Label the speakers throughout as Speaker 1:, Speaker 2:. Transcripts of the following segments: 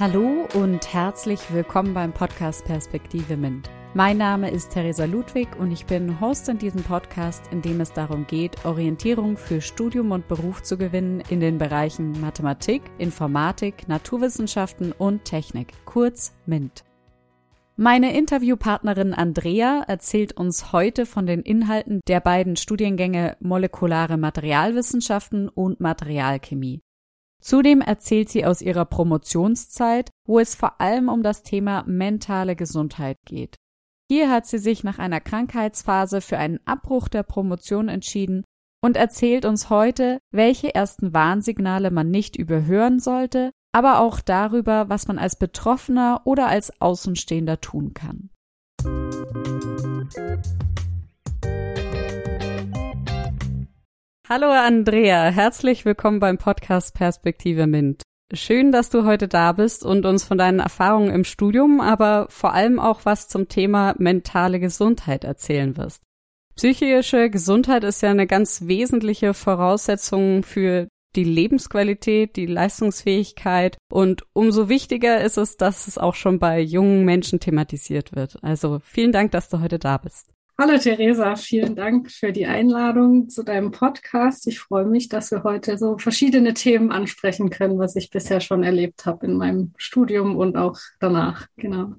Speaker 1: Hallo und herzlich willkommen beim Podcast Perspektive MINT. Mein Name ist Theresa Ludwig und ich bin Host in diesem Podcast, in dem es darum geht, Orientierung für Studium und Beruf zu gewinnen in den Bereichen Mathematik, Informatik, Naturwissenschaften und Technik, kurz MINT. Meine Interviewpartnerin Andrea erzählt uns heute von den Inhalten der beiden Studiengänge Molekulare Materialwissenschaften und Materialchemie. Zudem erzählt sie aus ihrer Promotionszeit, wo es vor allem um das Thema mentale Gesundheit geht. Hier hat sie sich nach einer Krankheitsphase für einen Abbruch der Promotion entschieden und erzählt uns heute, welche ersten Warnsignale man nicht überhören sollte, aber auch darüber, was man als Betroffener oder als Außenstehender tun kann. Hallo Andrea, herzlich willkommen beim Podcast Perspektive Mint. Schön, dass du heute da bist und uns von deinen Erfahrungen im Studium, aber vor allem auch was zum Thema mentale Gesundheit erzählen wirst. Psychische Gesundheit ist ja eine ganz wesentliche Voraussetzung für die Lebensqualität, die Leistungsfähigkeit und umso wichtiger ist es, dass es auch schon bei jungen Menschen thematisiert wird. Also vielen Dank, dass du heute da bist.
Speaker 2: Hallo Theresa, vielen Dank für die Einladung zu deinem Podcast. Ich freue mich, dass wir heute so verschiedene Themen ansprechen können, was ich bisher schon erlebt habe in meinem Studium und auch danach. Genau.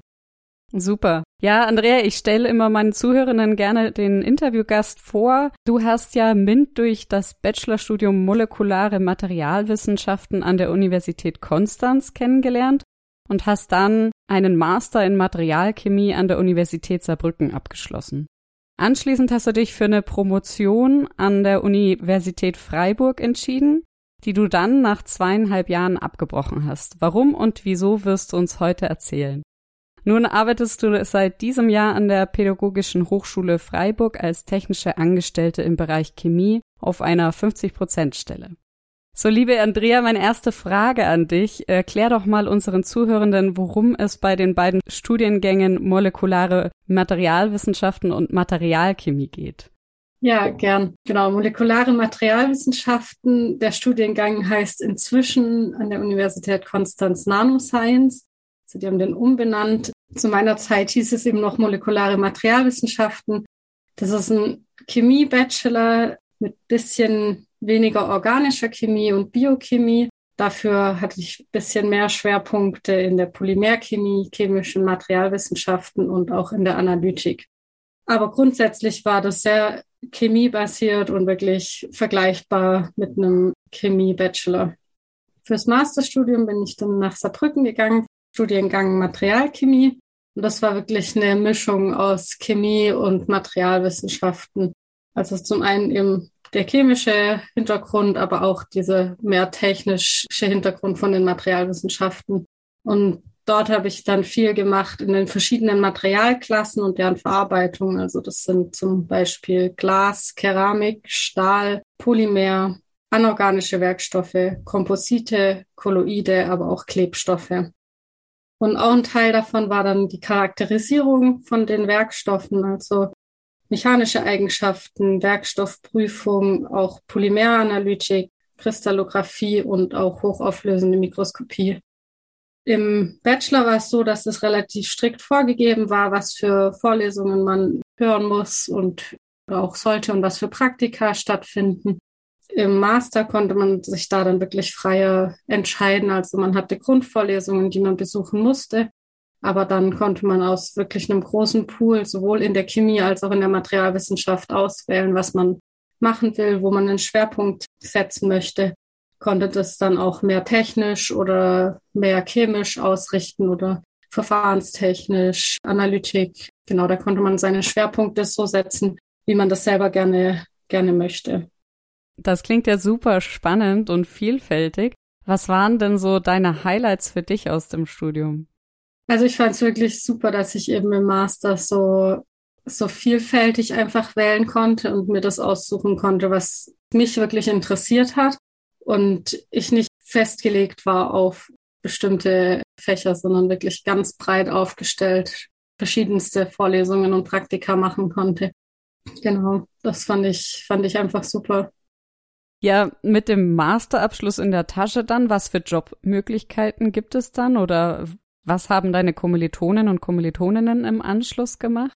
Speaker 1: Super. Ja, Andrea, ich stelle immer meinen Zuhörenden gerne den Interviewgast vor. Du hast ja MINT durch das Bachelorstudium Molekulare Materialwissenschaften an der Universität Konstanz kennengelernt und hast dann einen Master in Materialchemie an der Universität Saarbrücken abgeschlossen. Anschließend hast du dich für eine Promotion an der Universität Freiburg entschieden, die du dann nach zweieinhalb Jahren abgebrochen hast. Warum und wieso wirst du uns heute erzählen? Nun arbeitest du seit diesem Jahr an der Pädagogischen Hochschule Freiburg als technische Angestellte im Bereich Chemie auf einer 50-Prozent-Stelle. So, liebe Andrea, meine erste Frage an dich. Erklär doch mal unseren Zuhörenden, worum es bei den beiden Studiengängen molekulare Materialwissenschaften und Materialchemie geht.
Speaker 2: Ja, gern. Genau, molekulare Materialwissenschaften. Der Studiengang heißt inzwischen an der Universität Konstanz Nanoscience. Also die haben den umbenannt. Zu meiner Zeit hieß es eben noch molekulare Materialwissenschaften. Das ist ein Chemie-Bachelor mit bisschen weniger organischer Chemie und Biochemie. Dafür hatte ich ein bisschen mehr Schwerpunkte in der Polymerchemie, chemischen Materialwissenschaften und auch in der Analytik. Aber grundsätzlich war das sehr chemiebasiert und wirklich vergleichbar mit einem Chemie-Bachelor. Fürs Masterstudium bin ich dann nach Saarbrücken gegangen, Studiengang Materialchemie. Und das war wirklich eine Mischung aus Chemie und Materialwissenschaften. Also zum einen eben der chemische Hintergrund, aber auch diese mehr technische Hintergrund von den Materialwissenschaften. Und dort habe ich dann viel gemacht in den verschiedenen Materialklassen und deren Verarbeitung. Also das sind zum Beispiel Glas, Keramik, Stahl, Polymer, anorganische Werkstoffe, Komposite, Kolloide, aber auch Klebstoffe. Und auch ein Teil davon war dann die Charakterisierung von den Werkstoffen, also mechanische Eigenschaften, Werkstoffprüfung, auch Polymeranalytik, Kristallographie und auch hochauflösende Mikroskopie. Im Bachelor war es so, dass es relativ strikt vorgegeben war, was für Vorlesungen man hören muss und auch sollte und was für Praktika stattfinden. Im Master konnte man sich da dann wirklich freier entscheiden. Also man hatte Grundvorlesungen, die man besuchen musste. Aber dann konnte man aus wirklich einem großen Pool sowohl in der Chemie als auch in der Materialwissenschaft auswählen, was man machen will, wo man einen Schwerpunkt setzen möchte. Konnte das dann auch mehr technisch oder mehr chemisch ausrichten oder verfahrenstechnisch, Analytik. Genau, da konnte man seine Schwerpunkte so setzen, wie man das selber gerne, gerne möchte.
Speaker 1: Das klingt ja super spannend und vielfältig. Was waren denn so deine Highlights für dich aus dem Studium?
Speaker 2: Also ich fand es wirklich super, dass ich eben im Master so, so vielfältig einfach wählen konnte und mir das aussuchen konnte, was mich wirklich interessiert hat und ich nicht festgelegt war auf bestimmte Fächer, sondern wirklich ganz breit aufgestellt verschiedenste Vorlesungen und Praktika machen konnte. Genau, das fand ich, fand ich einfach super.
Speaker 1: Ja, mit dem Masterabschluss in der Tasche dann, was für Jobmöglichkeiten gibt es dann oder was haben deine Kommilitonen und Kommilitoninnen im Anschluss gemacht?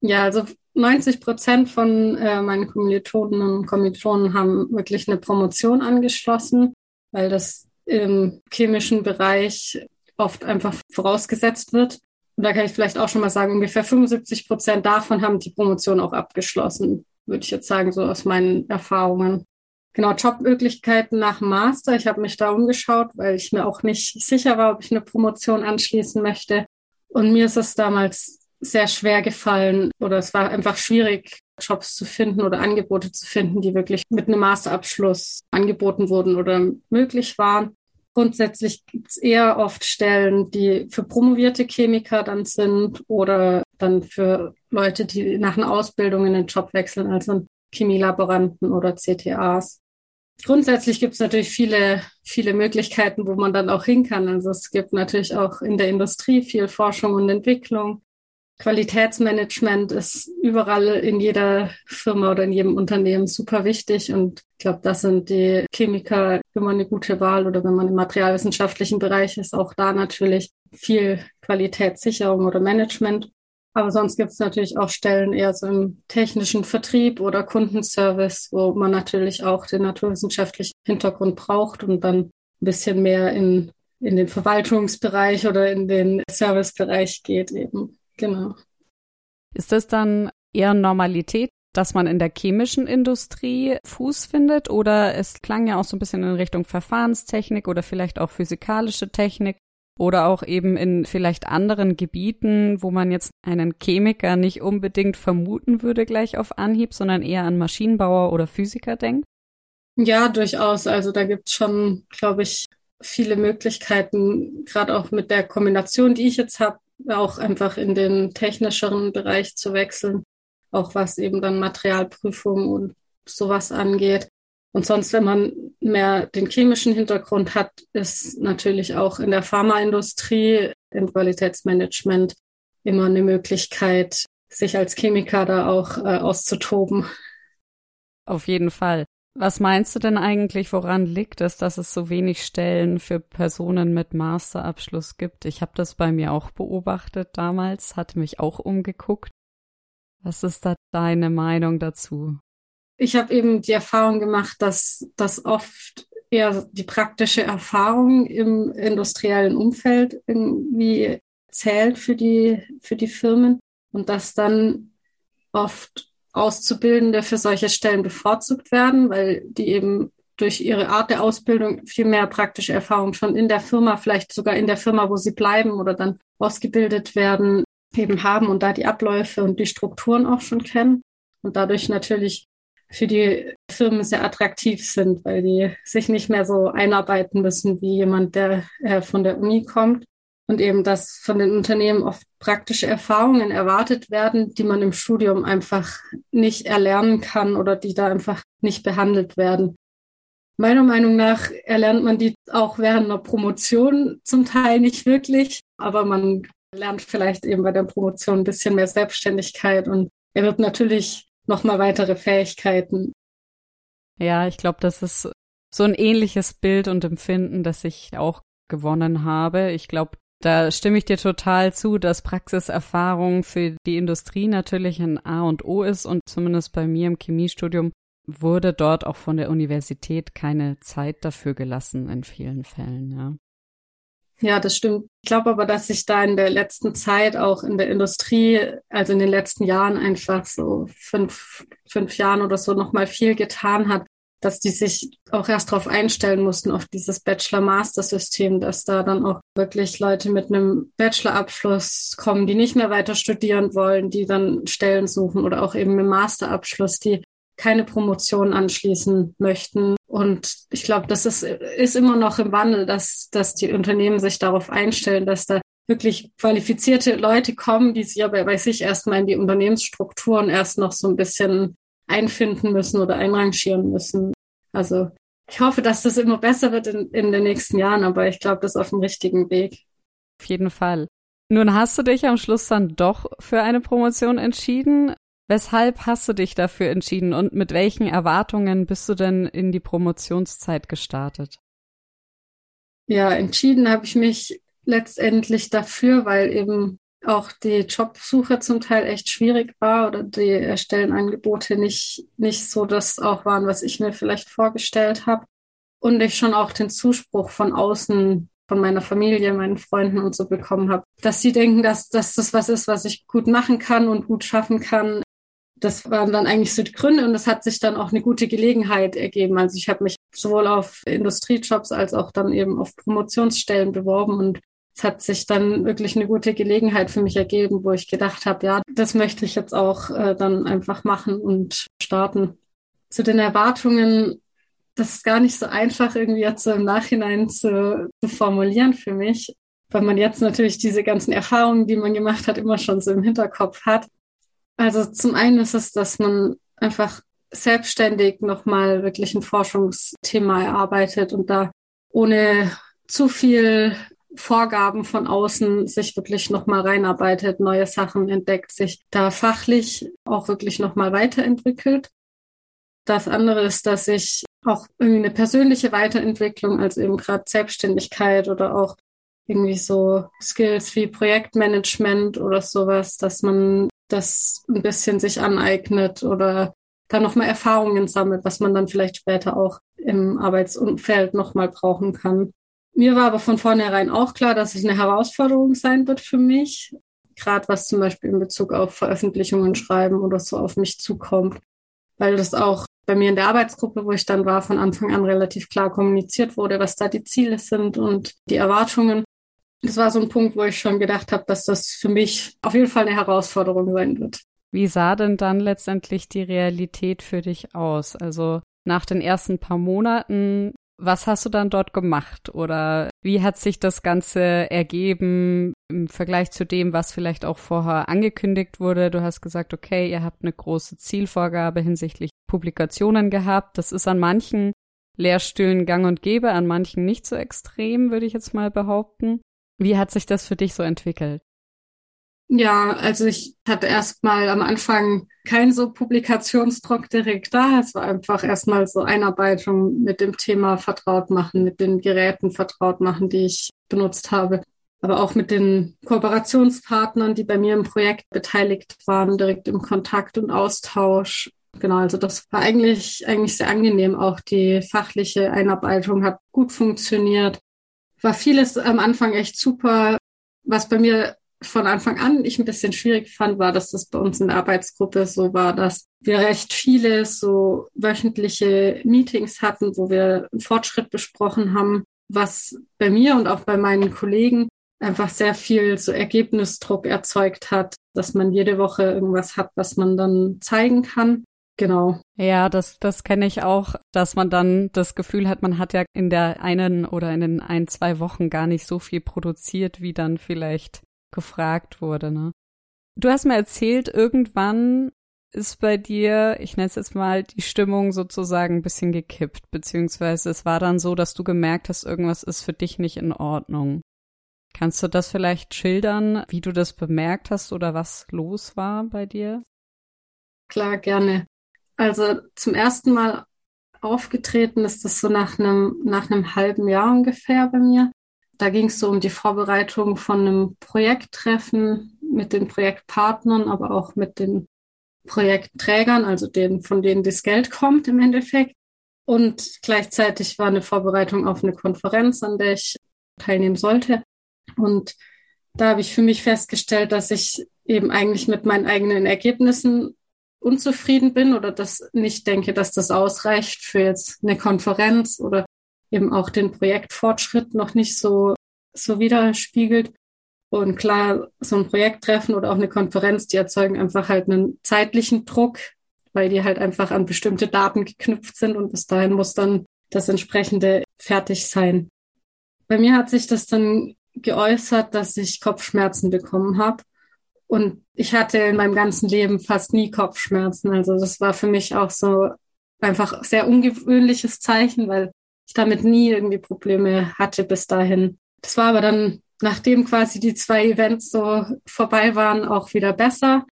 Speaker 2: Ja, also 90 Prozent von äh, meinen Kommilitonen und Kommilitonen haben wirklich eine Promotion angeschlossen, weil das im chemischen Bereich oft einfach vorausgesetzt wird. Und da kann ich vielleicht auch schon mal sagen, ungefähr 75 Prozent davon haben die Promotion auch abgeschlossen, würde ich jetzt sagen, so aus meinen Erfahrungen. Genau, Jobmöglichkeiten nach Master. Ich habe mich da umgeschaut, weil ich mir auch nicht sicher war, ob ich eine Promotion anschließen möchte. Und mir ist es damals sehr schwer gefallen oder es war einfach schwierig, Jobs zu finden oder Angebote zu finden, die wirklich mit einem Masterabschluss angeboten wurden oder möglich waren. Grundsätzlich gibt es eher oft Stellen, die für promovierte Chemiker dann sind oder dann für Leute, die nach einer Ausbildung in den Job wechseln, also Chemielaboranten oder CTAs. Grundsätzlich gibt es natürlich viele, viele Möglichkeiten, wo man dann auch hin kann. Also es gibt natürlich auch in der Industrie viel Forschung und Entwicklung. Qualitätsmanagement ist überall in jeder Firma oder in jedem Unternehmen super wichtig. Und ich glaube, das sind die Chemiker immer eine gute Wahl. Oder wenn man im materialwissenschaftlichen Bereich ist, auch da natürlich viel Qualitätssicherung oder Management. Aber sonst gibt es natürlich auch Stellen eher so im technischen Vertrieb oder Kundenservice, wo man natürlich auch den naturwissenschaftlichen Hintergrund braucht und dann ein bisschen mehr in, in den Verwaltungsbereich oder in den Servicebereich geht eben. Genau.
Speaker 1: Ist das dann eher Normalität, dass man in der chemischen Industrie Fuß findet oder es klang ja auch so ein bisschen in Richtung Verfahrenstechnik oder vielleicht auch physikalische Technik? Oder auch eben in vielleicht anderen Gebieten, wo man jetzt einen Chemiker nicht unbedingt vermuten würde gleich auf Anhieb, sondern eher an Maschinenbauer oder Physiker denkt?
Speaker 2: Ja, durchaus. Also da gibt es schon, glaube ich, viele Möglichkeiten, gerade auch mit der Kombination, die ich jetzt habe, auch einfach in den technischeren Bereich zu wechseln, auch was eben dann Materialprüfung und sowas angeht. Und sonst, wenn man mehr den chemischen Hintergrund hat, ist natürlich auch in der Pharmaindustrie, im Qualitätsmanagement immer eine Möglichkeit, sich als Chemiker da auch äh, auszutoben.
Speaker 1: Auf jeden Fall. Was meinst du denn eigentlich, woran liegt es, dass es so wenig Stellen für Personen mit Masterabschluss gibt? Ich habe das bei mir auch beobachtet damals, hatte mich auch umgeguckt. Was ist da deine Meinung dazu?
Speaker 2: Ich habe eben die Erfahrung gemacht, dass das oft eher die praktische Erfahrung im industriellen Umfeld irgendwie zählt für die, für die Firmen und dass dann oft Auszubildende für solche Stellen bevorzugt werden, weil die eben durch ihre Art der Ausbildung viel mehr praktische Erfahrung schon in der Firma, vielleicht sogar in der Firma, wo sie bleiben oder dann ausgebildet werden, eben haben und da die Abläufe und die Strukturen auch schon kennen und dadurch natürlich für die Firmen sehr attraktiv sind, weil die sich nicht mehr so einarbeiten müssen wie jemand, der äh, von der Uni kommt. Und eben, dass von den Unternehmen oft praktische Erfahrungen erwartet werden, die man im Studium einfach nicht erlernen kann oder die da einfach nicht behandelt werden. Meiner Meinung nach erlernt man die auch während einer Promotion zum Teil nicht wirklich, aber man lernt vielleicht eben bei der Promotion ein bisschen mehr Selbstständigkeit und er wird natürlich nochmal weitere Fähigkeiten.
Speaker 1: Ja, ich glaube, das ist so ein ähnliches Bild und Empfinden, das ich auch gewonnen habe. Ich glaube, da stimme ich dir total zu, dass Praxiserfahrung für die Industrie natürlich ein A und O ist und zumindest bei mir im Chemiestudium wurde dort auch von der Universität keine Zeit dafür gelassen in vielen Fällen, ja.
Speaker 2: Ja, das stimmt. Ich glaube aber, dass sich da in der letzten Zeit auch in der Industrie, also in den letzten Jahren einfach so fünf, fünf Jahren oder so nochmal viel getan hat, dass die sich auch erst darauf einstellen mussten, auf dieses Bachelor-Master-System, dass da dann auch wirklich Leute mit einem Bachelor-Abschluss kommen, die nicht mehr weiter studieren wollen, die dann Stellen suchen oder auch eben mit Master-Abschluss, die keine Promotion anschließen möchten. Und ich glaube, das ist, ist immer noch im Wandel, dass, dass die Unternehmen sich darauf einstellen, dass da wirklich qualifizierte Leute kommen, die sich aber bei sich erstmal in die Unternehmensstrukturen erst noch so ein bisschen einfinden müssen oder einrangieren müssen. Also ich hoffe, dass das immer besser wird in, in den nächsten Jahren, aber ich glaube, das ist auf dem richtigen Weg.
Speaker 1: Auf jeden Fall. Nun hast du dich am Schluss dann doch für eine Promotion entschieden. Weshalb hast du dich dafür entschieden und mit welchen Erwartungen bist du denn in die Promotionszeit gestartet?
Speaker 2: Ja, entschieden habe ich mich letztendlich dafür, weil eben auch die Jobsuche zum Teil echt schwierig war oder die Stellenangebote nicht, nicht so das auch waren, was ich mir vielleicht vorgestellt habe. Und ich schon auch den Zuspruch von außen, von meiner Familie, meinen Freunden und so bekommen habe, dass sie denken, dass, dass das was ist, was ich gut machen kann und gut schaffen kann. Das waren dann eigentlich so die Gründe und es hat sich dann auch eine gute Gelegenheit ergeben. Also ich habe mich sowohl auf Industriejobs als auch dann eben auf Promotionsstellen beworben und es hat sich dann wirklich eine gute Gelegenheit für mich ergeben, wo ich gedacht habe, ja, das möchte ich jetzt auch äh, dann einfach machen und starten. Zu den Erwartungen, das ist gar nicht so einfach irgendwie jetzt so im Nachhinein zu, zu formulieren für mich, weil man jetzt natürlich diese ganzen Erfahrungen, die man gemacht hat, immer schon so im Hinterkopf hat. Also zum einen ist es, dass man einfach selbstständig nochmal wirklich ein Forschungsthema erarbeitet und da ohne zu viel Vorgaben von außen sich wirklich nochmal reinarbeitet, neue Sachen entdeckt, sich da fachlich auch wirklich nochmal weiterentwickelt. Das andere ist, dass ich auch irgendwie eine persönliche Weiterentwicklung, also eben gerade Selbstständigkeit oder auch irgendwie so Skills wie Projektmanagement oder sowas, dass man das ein bisschen sich aneignet oder da nochmal Erfahrungen sammelt, was man dann vielleicht später auch im Arbeitsumfeld nochmal brauchen kann. Mir war aber von vornherein auch klar, dass es eine Herausforderung sein wird für mich, gerade was zum Beispiel in Bezug auf Veröffentlichungen schreiben oder so auf mich zukommt, weil das auch bei mir in der Arbeitsgruppe, wo ich dann war, von Anfang an relativ klar kommuniziert wurde, was da die Ziele sind und die Erwartungen. Das war so ein Punkt, wo ich schon gedacht habe, dass das für mich auf jeden Fall eine Herausforderung sein wird.
Speaker 1: Wie sah denn dann letztendlich die Realität für dich aus? Also nach den ersten paar Monaten was hast du dann dort gemacht oder wie hat sich das Ganze ergeben im Vergleich zu dem, was vielleicht auch vorher angekündigt wurde? Du hast gesagt, okay, ihr habt eine große Zielvorgabe hinsichtlich Publikationen gehabt. Das ist an manchen Lehrstühlen gang und gäbe, an manchen nicht so extrem, würde ich jetzt mal behaupten. Wie hat sich das für dich so entwickelt?
Speaker 2: Ja, also ich hatte erstmal am Anfang kein so Publikationsdruck direkt da. Es war einfach erstmal so Einarbeitung mit dem Thema vertraut machen, mit den Geräten vertraut machen, die ich benutzt habe. Aber auch mit den Kooperationspartnern, die bei mir im Projekt beteiligt waren, direkt im Kontakt und Austausch. Genau, also das war eigentlich, eigentlich sehr angenehm. Auch die fachliche Einarbeitung hat gut funktioniert. War vieles am Anfang echt super. Was bei mir von Anfang an ich ein bisschen schwierig fand, war, dass das bei uns in der Arbeitsgruppe so war, dass wir recht viele so wöchentliche Meetings hatten, wo wir einen Fortschritt besprochen haben, was bei mir und auch bei meinen Kollegen einfach sehr viel so Ergebnisdruck erzeugt hat, dass man jede Woche irgendwas hat, was man dann zeigen kann. Genau.
Speaker 1: Ja, das, das kenne ich auch, dass man dann das Gefühl hat, man hat ja in der einen oder in den ein, zwei Wochen gar nicht so viel produziert, wie dann vielleicht gefragt wurde. Ne? Du hast mir erzählt, irgendwann ist bei dir, ich nenne es jetzt mal, die Stimmung sozusagen ein bisschen gekippt, beziehungsweise es war dann so, dass du gemerkt hast, irgendwas ist für dich nicht in Ordnung. Kannst du das vielleicht schildern, wie du das bemerkt hast oder was los war bei dir?
Speaker 2: Klar, gerne. Also zum ersten Mal aufgetreten ist das so nach einem, nach einem halben Jahr ungefähr bei mir. Da ging es so um die Vorbereitung von einem Projekttreffen mit den Projektpartnern, aber auch mit den Projektträgern, also denen, von denen das Geld kommt im Endeffekt. Und gleichzeitig war eine Vorbereitung auf eine Konferenz, an der ich teilnehmen sollte. Und da habe ich für mich festgestellt, dass ich eben eigentlich mit meinen eigenen Ergebnissen unzufrieden bin oder das nicht denke, dass das ausreicht für jetzt eine Konferenz oder eben auch den Projektfortschritt noch nicht so, so widerspiegelt. Und klar, so ein Projekttreffen oder auch eine Konferenz, die erzeugen einfach halt einen zeitlichen Druck, weil die halt einfach an bestimmte Daten geknüpft sind und bis dahin muss dann das entsprechende fertig sein. Bei mir hat sich das dann geäußert, dass ich Kopfschmerzen bekommen habe. Und ich hatte in meinem ganzen Leben fast nie Kopfschmerzen. Also das war für mich auch so einfach sehr ungewöhnliches Zeichen, weil ich damit nie irgendwie Probleme hatte bis dahin. Das war aber dann, nachdem quasi die zwei Events so vorbei waren, auch wieder besser.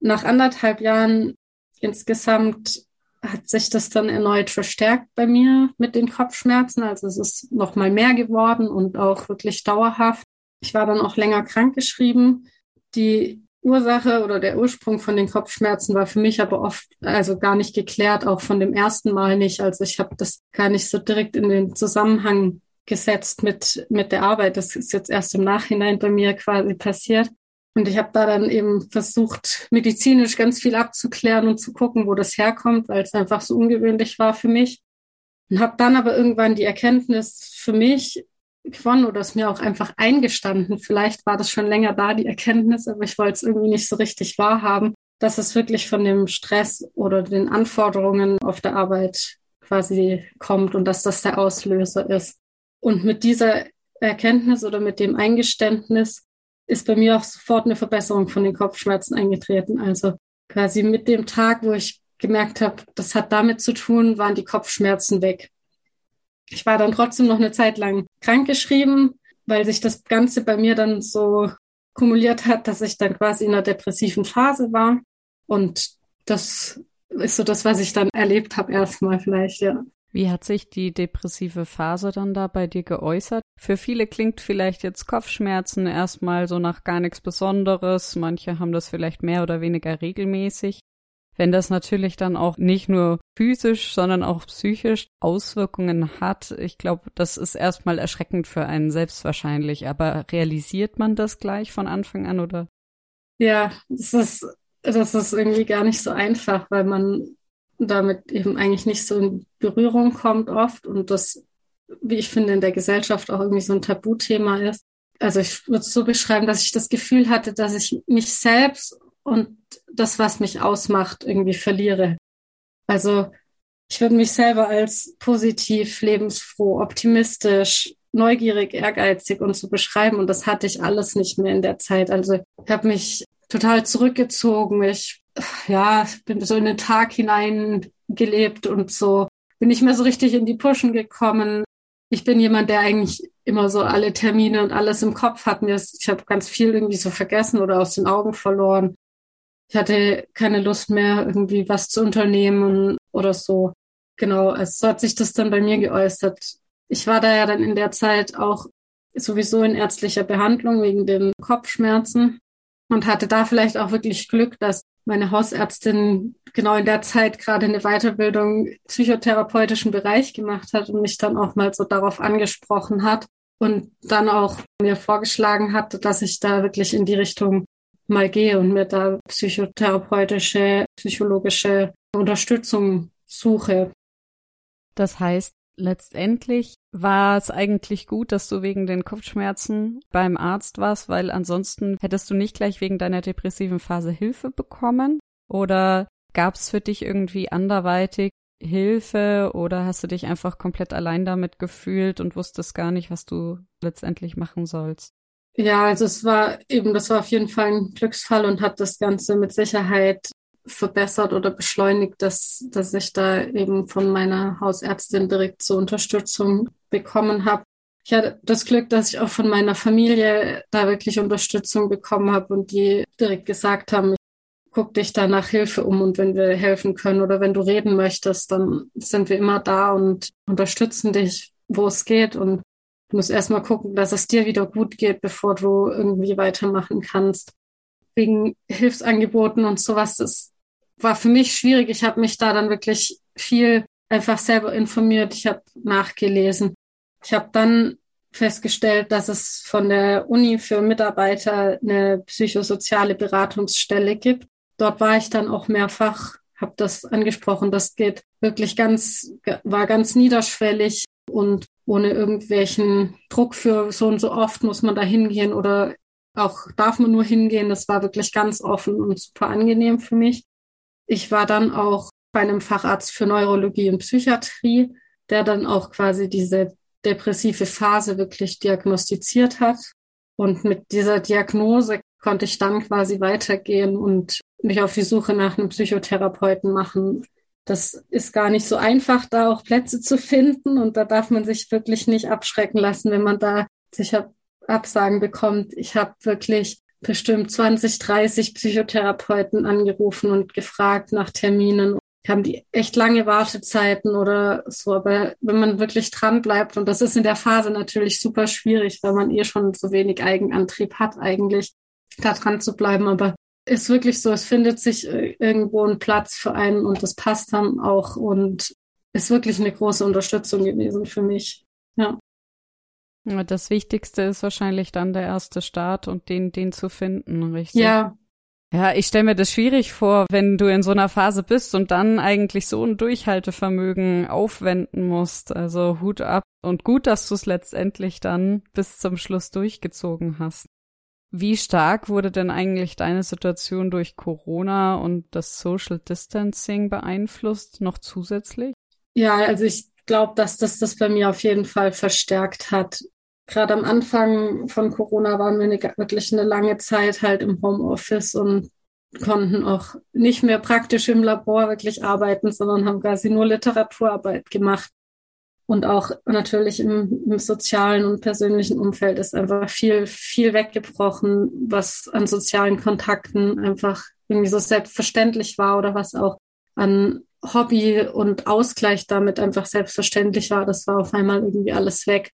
Speaker 2: nach anderthalb Jahren insgesamt hat sich das dann erneut verstärkt bei mir mit den Kopfschmerzen. Also es ist noch mal mehr geworden und auch wirklich dauerhaft. Ich war dann auch länger krankgeschrieben. Die Ursache oder der Ursprung von den Kopfschmerzen war für mich aber oft also gar nicht geklärt, auch von dem ersten Mal nicht. Also ich habe das gar nicht so direkt in den Zusammenhang gesetzt mit mit der Arbeit. Das ist jetzt erst im Nachhinein bei mir quasi passiert. Und ich habe da dann eben versucht, medizinisch ganz viel abzuklären und zu gucken, wo das herkommt, weil es einfach so ungewöhnlich war für mich. Und habe dann aber irgendwann die Erkenntnis für mich gewonnen oder es mir auch einfach eingestanden. Vielleicht war das schon länger da, die Erkenntnis, aber ich wollte es irgendwie nicht so richtig wahrhaben, dass es wirklich von dem Stress oder den Anforderungen auf der Arbeit quasi kommt und dass das der Auslöser ist. Und mit dieser Erkenntnis oder mit dem Eingeständnis ist bei mir auch sofort eine Verbesserung von den Kopfschmerzen eingetreten. Also quasi mit dem Tag, wo ich gemerkt habe, das hat damit zu tun, waren die Kopfschmerzen weg. Ich war dann trotzdem noch eine Zeit lang krankgeschrieben, weil sich das Ganze bei mir dann so kumuliert hat, dass ich dann quasi in einer depressiven Phase war. Und das ist so das, was ich dann erlebt habe erstmal vielleicht, ja.
Speaker 1: Wie hat sich die depressive Phase dann da bei dir geäußert? Für viele klingt vielleicht jetzt Kopfschmerzen erstmal so nach gar nichts Besonderes. Manche haben das vielleicht mehr oder weniger regelmäßig. Wenn das natürlich dann auch nicht nur physisch, sondern auch psychisch Auswirkungen hat, ich glaube, das ist erstmal erschreckend für einen selbst wahrscheinlich. Aber realisiert man das gleich von Anfang an oder?
Speaker 2: Ja, das ist, das ist irgendwie gar nicht so einfach, weil man damit eben eigentlich nicht so in Berührung kommt oft und das, wie ich finde, in der Gesellschaft auch irgendwie so ein Tabuthema ist. Also ich würde es so beschreiben, dass ich das Gefühl hatte, dass ich mich selbst und das, was mich ausmacht, irgendwie verliere. Also ich würde mich selber als positiv, lebensfroh, optimistisch, neugierig, ehrgeizig und so beschreiben. Und das hatte ich alles nicht mehr in der Zeit. Also ich habe mich total zurückgezogen. Ich ja, bin so in den Tag hinein gelebt und so bin nicht mehr so richtig in die Pushen gekommen. Ich bin jemand, der eigentlich immer so alle Termine und alles im Kopf hat. Ich habe ganz viel irgendwie so vergessen oder aus den Augen verloren. Ich hatte keine Lust mehr, irgendwie was zu unternehmen oder so. Genau, also so hat sich das dann bei mir geäußert. Ich war da ja dann in der Zeit auch sowieso in ärztlicher Behandlung wegen den Kopfschmerzen und hatte da vielleicht auch wirklich Glück, dass meine Hausärztin genau in der Zeit gerade eine Weiterbildung im psychotherapeutischen Bereich gemacht hat und mich dann auch mal so darauf angesprochen hat und dann auch mir vorgeschlagen hat, dass ich da wirklich in die Richtung mal gehe und mir da psychotherapeutische, psychologische Unterstützung suche.
Speaker 1: Das heißt, letztendlich war es eigentlich gut, dass du wegen den Kopfschmerzen beim Arzt warst, weil ansonsten hättest du nicht gleich wegen deiner depressiven Phase Hilfe bekommen? Oder gab es für dich irgendwie anderweitig Hilfe oder hast du dich einfach komplett allein damit gefühlt und wusstest gar nicht, was du letztendlich machen sollst?
Speaker 2: Ja, also es war eben, das war auf jeden Fall ein Glücksfall und hat das Ganze mit Sicherheit verbessert oder beschleunigt, dass, dass ich da eben von meiner Hausärztin direkt zur Unterstützung bekommen habe. Ich hatte das Glück, dass ich auch von meiner Familie da wirklich Unterstützung bekommen habe und die direkt gesagt haben, guck dich da nach Hilfe um und wenn wir helfen können oder wenn du reden möchtest, dann sind wir immer da und unterstützen dich, wo es geht und du musst erstmal gucken, dass es dir wieder gut geht, bevor du irgendwie weitermachen kannst. Wegen Hilfsangeboten und sowas, das war für mich schwierig. Ich habe mich da dann wirklich viel einfach selber informiert. Ich habe nachgelesen. Ich habe dann festgestellt, dass es von der Uni für Mitarbeiter eine psychosoziale Beratungsstelle gibt. Dort war ich dann auch mehrfach, habe das angesprochen. Das geht wirklich ganz, war ganz niederschwellig und ohne irgendwelchen Druck für so und so oft muss man da hingehen oder auch darf man nur hingehen. Das war wirklich ganz offen und super angenehm für mich. Ich war dann auch bei einem Facharzt für Neurologie und Psychiatrie, der dann auch quasi diese depressive Phase wirklich diagnostiziert hat. Und mit dieser Diagnose konnte ich dann quasi weitergehen und mich auf die Suche nach einem Psychotherapeuten machen. Das ist gar nicht so einfach, da auch Plätze zu finden. Und da darf man sich wirklich nicht abschrecken lassen, wenn man da sich Absagen bekommt. Ich habe wirklich bestimmt 20, 30 Psychotherapeuten angerufen und gefragt nach Terminen. Haben die echt lange Wartezeiten oder so. Aber wenn man wirklich dran bleibt, und das ist in der Phase natürlich super schwierig, weil man eh schon so wenig Eigenantrieb hat, eigentlich da dran zu bleiben. Aber ist wirklich so, es findet sich äh, irgendwo ein Platz für einen und das passt dann auch und ist wirklich eine große Unterstützung gewesen für mich. Ja.
Speaker 1: Das Wichtigste ist wahrscheinlich dann der erste Start und den, den zu finden, richtig?
Speaker 2: Ja.
Speaker 1: Ja, ich stelle mir das schwierig vor, wenn du in so einer Phase bist und dann eigentlich so ein Durchhaltevermögen aufwenden musst. Also Hut ab und gut, dass du es letztendlich dann bis zum Schluss durchgezogen hast. Wie stark wurde denn eigentlich deine Situation durch Corona und das Social Distancing beeinflusst, noch zusätzlich?
Speaker 2: Ja, also ich glaube, dass das das bei mir auf jeden Fall verstärkt hat. Gerade am Anfang von Corona waren wir eine, wirklich eine lange Zeit halt im Homeoffice und konnten auch nicht mehr praktisch im Labor wirklich arbeiten, sondern haben quasi nur Literaturarbeit gemacht. Und auch natürlich im, im sozialen und persönlichen Umfeld ist einfach viel, viel weggebrochen, was an sozialen Kontakten einfach irgendwie so selbstverständlich war oder was auch an Hobby und Ausgleich damit einfach selbstverständlich war. Das war auf einmal irgendwie alles weg.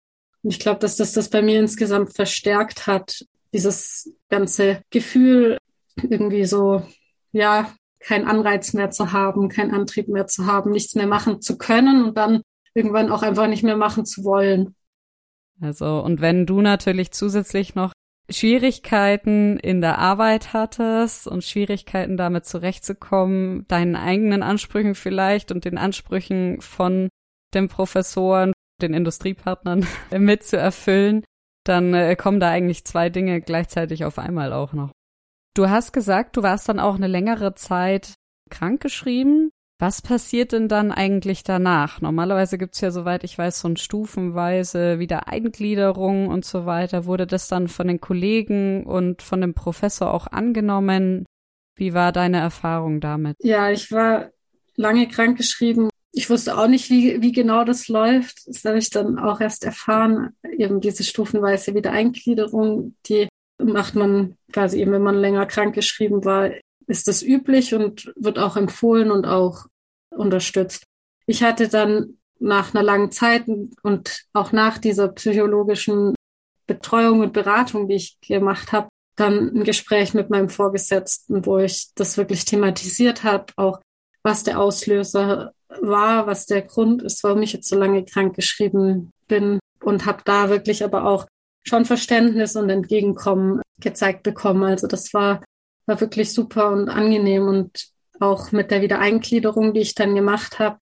Speaker 2: Und ich glaube, dass das das bei mir insgesamt verstärkt hat, dieses ganze Gefühl, irgendwie so, ja, kein Anreiz mehr zu haben, kein Antrieb mehr zu haben, nichts mehr machen zu können und dann irgendwann auch einfach nicht mehr machen zu wollen.
Speaker 1: Also, und wenn du natürlich zusätzlich noch Schwierigkeiten in der Arbeit hattest und Schwierigkeiten damit zurechtzukommen, deinen eigenen Ansprüchen vielleicht und den Ansprüchen von den Professoren, den Industriepartnern mitzuerfüllen, dann äh, kommen da eigentlich zwei Dinge gleichzeitig auf einmal auch noch. Du hast gesagt, du warst dann auch eine längere Zeit krankgeschrieben. Was passiert denn dann eigentlich danach? Normalerweise gibt's ja, soweit ich weiß, so ein stufenweise Wiedereingliederung und so weiter. Wurde das dann von den Kollegen und von dem Professor auch angenommen? Wie war deine Erfahrung damit?
Speaker 2: Ja, ich war lange krankgeschrieben. Ich wusste auch nicht, wie, wie genau das läuft. Das habe ich dann auch erst erfahren. Eben diese stufenweise Wiedereingliederung, die macht man quasi eben, wenn man länger krankgeschrieben war, ist das üblich und wird auch empfohlen und auch unterstützt. Ich hatte dann nach einer langen Zeit und auch nach dieser psychologischen Betreuung und Beratung, die ich gemacht habe, dann ein Gespräch mit meinem Vorgesetzten, wo ich das wirklich thematisiert habe, auch was der Auslöser war, was der Grund ist, warum ich jetzt so lange krank geschrieben bin und habe da wirklich aber auch schon Verständnis und Entgegenkommen gezeigt bekommen. Also das war, war wirklich super und angenehm und auch mit der Wiedereingliederung, die ich dann gemacht habe.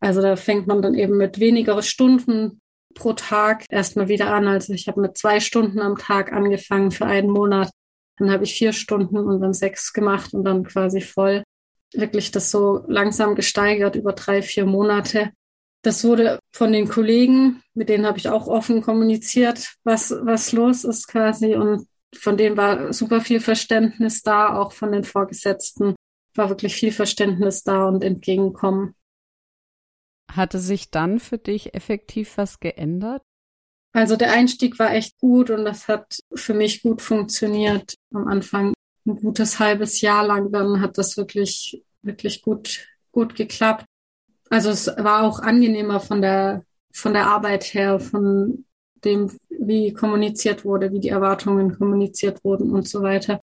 Speaker 2: Also da fängt man dann eben mit weniger Stunden pro Tag erstmal wieder an. Also ich habe mit zwei Stunden am Tag angefangen für einen Monat. Dann habe ich vier Stunden und dann sechs gemacht und dann quasi voll. Wirklich das so langsam gesteigert über drei, vier Monate. Das wurde von den Kollegen, mit denen habe ich auch offen kommuniziert, was, was los ist quasi. Und von denen war super viel Verständnis da, auch von den Vorgesetzten war wirklich viel Verständnis da und Entgegenkommen.
Speaker 1: Hatte sich dann für dich effektiv was geändert?
Speaker 2: Also der Einstieg war echt gut und das hat für mich gut funktioniert. Am Anfang ein gutes halbes Jahr lang, dann hat das wirklich, wirklich gut, gut geklappt. Also es war auch angenehmer von der, von der Arbeit her, von dem, wie kommuniziert wurde, wie die Erwartungen kommuniziert wurden und so weiter.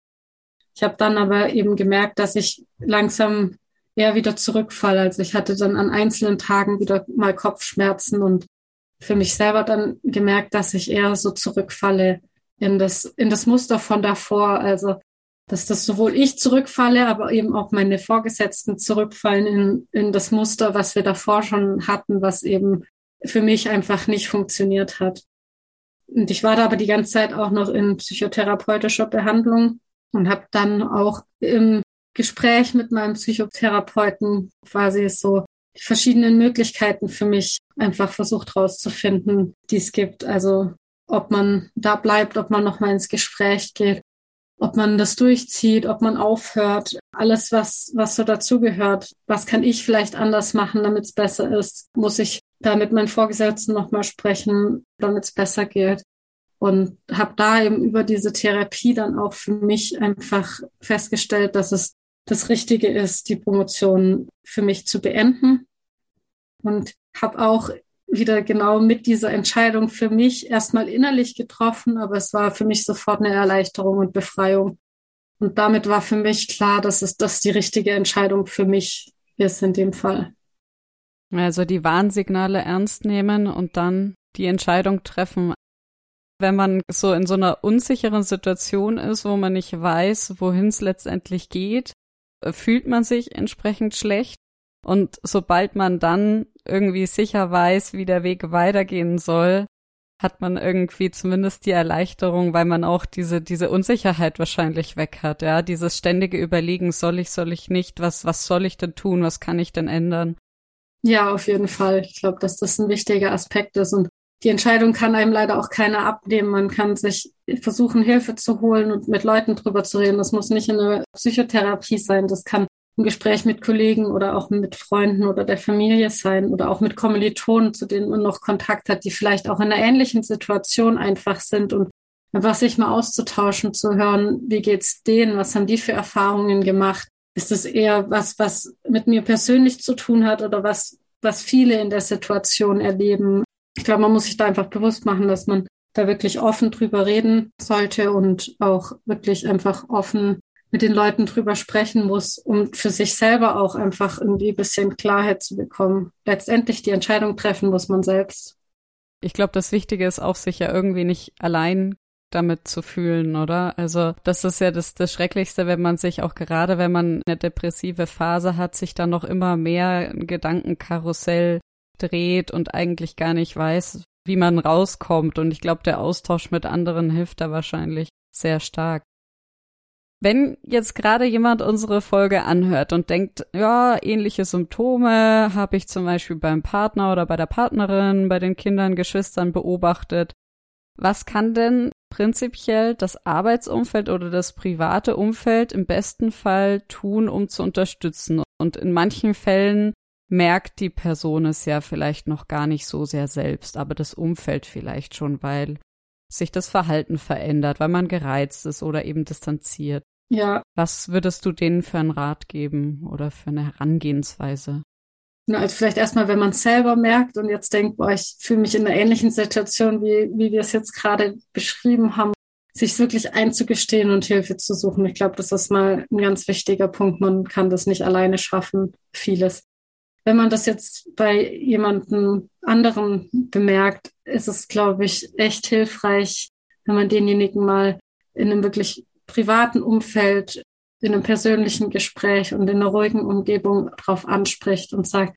Speaker 2: Ich habe dann aber eben gemerkt, dass ich langsam eher wieder zurückfalle. Also ich hatte dann an einzelnen Tagen wieder mal Kopfschmerzen und für mich selber dann gemerkt, dass ich eher so zurückfalle in das, in das Muster von davor. Also, dass das sowohl ich zurückfalle, aber eben auch meine Vorgesetzten zurückfallen in, in das Muster, was wir davor schon hatten, was eben für mich einfach nicht funktioniert hat. Und ich war da aber die ganze Zeit auch noch in psychotherapeutischer Behandlung und habe dann auch im Gespräch mit meinem Psychotherapeuten quasi so die verschiedenen Möglichkeiten für mich einfach versucht rauszufinden, die es gibt. Also ob man da bleibt, ob man nochmal ins Gespräch geht, ob man das durchzieht, ob man aufhört, alles, was, was so dazugehört. Was kann ich vielleicht anders machen, damit es besser ist? Muss ich da mit meinen Vorgesetzten nochmal sprechen, damit es besser geht? und habe da eben über diese Therapie dann auch für mich einfach festgestellt, dass es das Richtige ist, die Promotion für mich zu beenden. Und habe auch wieder genau mit dieser Entscheidung für mich erstmal innerlich getroffen, aber es war für mich sofort eine Erleichterung und Befreiung. Und damit war für mich klar, dass es das die richtige Entscheidung für mich ist in dem Fall.
Speaker 1: Also die Warnsignale ernst nehmen und dann die Entscheidung treffen. Wenn man so in so einer unsicheren Situation ist, wo man nicht weiß, wohin es letztendlich geht, fühlt man sich entsprechend schlecht. Und sobald man dann irgendwie sicher weiß, wie der Weg weitergehen soll, hat man irgendwie zumindest die Erleichterung, weil man auch diese, diese Unsicherheit wahrscheinlich weg hat, ja, dieses ständige Überlegen, soll ich, soll ich nicht, was, was soll ich denn tun, was kann ich denn ändern?
Speaker 2: Ja, auf jeden Fall. Ich glaube, dass das ein wichtiger Aspekt ist und die Entscheidung kann einem leider auch keiner abnehmen. Man kann sich versuchen, Hilfe zu holen und mit Leuten drüber zu reden. Das muss nicht in einer Psychotherapie sein. Das kann ein Gespräch mit Kollegen oder auch mit Freunden oder der Familie sein oder auch mit Kommilitonen, zu denen man noch Kontakt hat, die vielleicht auch in einer ähnlichen Situation einfach sind und einfach sich mal auszutauschen, zu hören, wie geht's denen, was haben die für Erfahrungen gemacht? Ist es eher was, was mit mir persönlich zu tun hat oder was, was viele in der Situation erleben? Ich glaube, man muss sich da einfach bewusst machen, dass man da wirklich offen drüber reden sollte und auch wirklich einfach offen mit den Leuten drüber sprechen muss, um für sich selber auch einfach irgendwie ein bisschen Klarheit zu bekommen. Letztendlich die Entscheidung treffen muss man selbst.
Speaker 1: Ich glaube, das Wichtige ist auch, sich ja irgendwie nicht allein damit zu fühlen, oder? Also das ist ja das, das Schrecklichste, wenn man sich auch gerade, wenn man eine depressive Phase hat, sich dann noch immer mehr ein Gedankenkarussell dreht und eigentlich gar nicht weiß, wie man rauskommt. Und ich glaube, der Austausch mit anderen hilft da wahrscheinlich sehr stark. Wenn jetzt gerade jemand unsere Folge anhört und denkt, ja, ähnliche Symptome habe ich zum Beispiel beim Partner oder bei der Partnerin, bei den Kindern, Geschwistern beobachtet, was kann denn prinzipiell das Arbeitsumfeld oder das private Umfeld im besten Fall tun, um zu unterstützen? Und in manchen Fällen merkt die Person es ja vielleicht noch gar nicht so sehr selbst, aber das Umfeld vielleicht schon, weil sich das Verhalten verändert, weil man gereizt ist oder eben distanziert.
Speaker 2: Ja.
Speaker 1: Was würdest du denen für einen Rat geben oder für eine Herangehensweise?
Speaker 2: Na, also vielleicht erstmal, wenn man es selber merkt und jetzt denkt, boah, ich fühle mich in einer ähnlichen Situation, wie, wie wir es jetzt gerade beschrieben haben, sich wirklich einzugestehen und Hilfe zu suchen. Ich glaube, das ist mal ein ganz wichtiger Punkt. Man kann das nicht alleine schaffen, vieles. Wenn man das jetzt bei jemandem anderen bemerkt, ist es, glaube ich, echt hilfreich, wenn man denjenigen mal in einem wirklich privaten Umfeld, in einem persönlichen Gespräch und in einer ruhigen Umgebung drauf anspricht und sagt,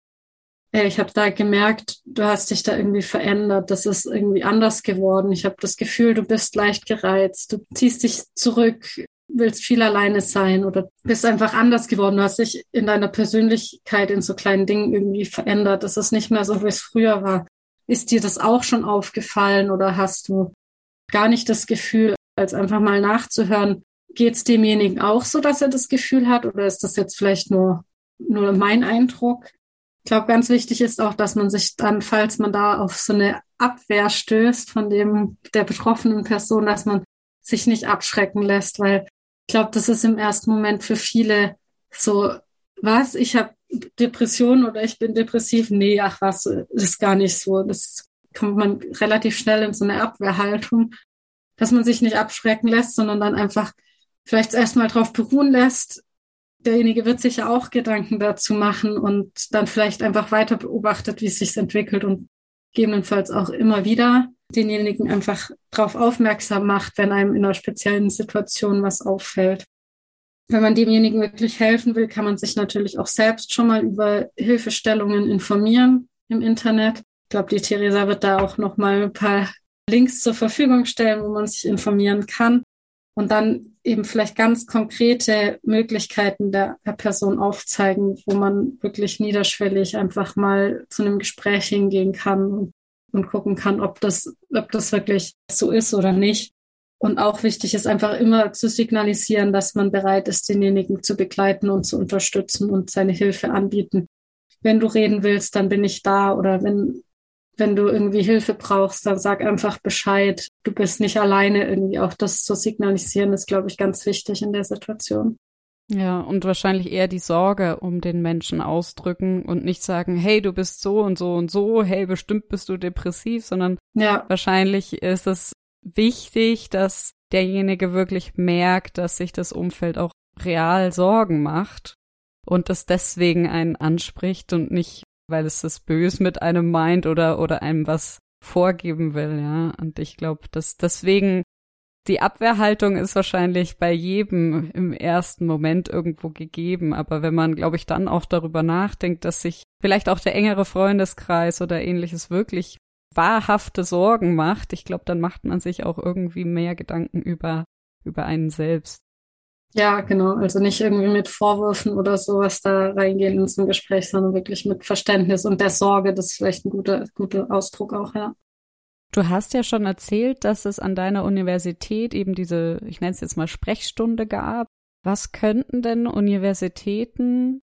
Speaker 2: ey, ich habe da gemerkt, du hast dich da irgendwie verändert, das ist irgendwie anders geworden. Ich habe das Gefühl, du bist leicht gereizt, du ziehst dich zurück, willst viel alleine sein oder bist einfach anders geworden. Du hast dich in deiner Persönlichkeit in so kleinen Dingen irgendwie verändert. Das ist nicht mehr so, wie es früher war. Ist dir das auch schon aufgefallen oder hast du gar nicht das Gefühl, als einfach mal nachzuhören, geht es demjenigen auch so, dass er das Gefühl hat oder ist das jetzt vielleicht nur, nur mein Eindruck? Ich glaube, ganz wichtig ist auch, dass man sich dann, falls man da auf so eine Abwehr stößt von dem der betroffenen Person, dass man sich nicht abschrecken lässt, weil ich glaube, das ist im ersten Moment für viele so, was, ich habe Depression oder ich bin depressiv. Nee, ach was, ist gar nicht so. Das kommt man relativ schnell in so eine Abwehrhaltung, dass man sich nicht abschrecken lässt, sondern dann einfach vielleicht erstmal drauf beruhen lässt. Derjenige wird sich ja auch Gedanken dazu machen und dann vielleicht einfach weiter beobachtet, wie es sich entwickelt und gegebenenfalls auch immer wieder denjenigen einfach darauf aufmerksam macht, wenn einem in einer speziellen Situation was auffällt. Wenn man demjenigen wirklich helfen will, kann man sich natürlich auch selbst schon mal über Hilfestellungen informieren im Internet. Ich glaube, die Theresa wird da auch noch mal ein paar Links zur Verfügung stellen, wo man sich informieren kann und dann eben vielleicht ganz konkrete Möglichkeiten der, Person aufzeigen, wo man wirklich niederschwellig einfach mal zu einem Gespräch hingehen kann und und gucken kann, ob das, ob das wirklich so ist oder nicht. Und auch wichtig ist einfach immer zu signalisieren, dass man bereit ist, denjenigen zu begleiten und zu unterstützen und seine Hilfe anbieten. Wenn du reden willst, dann bin ich da oder wenn, wenn du irgendwie Hilfe brauchst, dann sag einfach Bescheid. Du bist nicht alleine irgendwie. Auch das zu signalisieren ist, glaube ich, ganz wichtig in der Situation.
Speaker 1: Ja, und wahrscheinlich eher die Sorge um den Menschen ausdrücken und nicht sagen, hey, du bist so und so und so, hey, bestimmt bist du depressiv, sondern ja. wahrscheinlich ist es wichtig, dass derjenige wirklich merkt, dass sich das Umfeld auch real Sorgen macht und das deswegen einen anspricht und nicht, weil es das bös mit einem meint oder, oder einem was vorgeben will, ja. Und ich glaube, dass deswegen die Abwehrhaltung ist wahrscheinlich bei jedem im ersten Moment irgendwo gegeben, aber wenn man, glaube ich, dann auch darüber nachdenkt, dass sich vielleicht auch der engere Freundeskreis oder ähnliches wirklich wahrhafte Sorgen macht, ich glaube, dann macht man sich auch irgendwie mehr Gedanken über, über einen selbst.
Speaker 2: Ja, genau. Also nicht irgendwie mit Vorwürfen oder sowas da reingehen in so ein Gespräch, sondern wirklich mit Verständnis und der Sorge. Das ist vielleicht ein guter, guter Ausdruck auch, ja.
Speaker 1: Du hast ja schon erzählt, dass es an deiner Universität eben diese, ich nenne es jetzt mal Sprechstunde gab. Was könnten denn Universitäten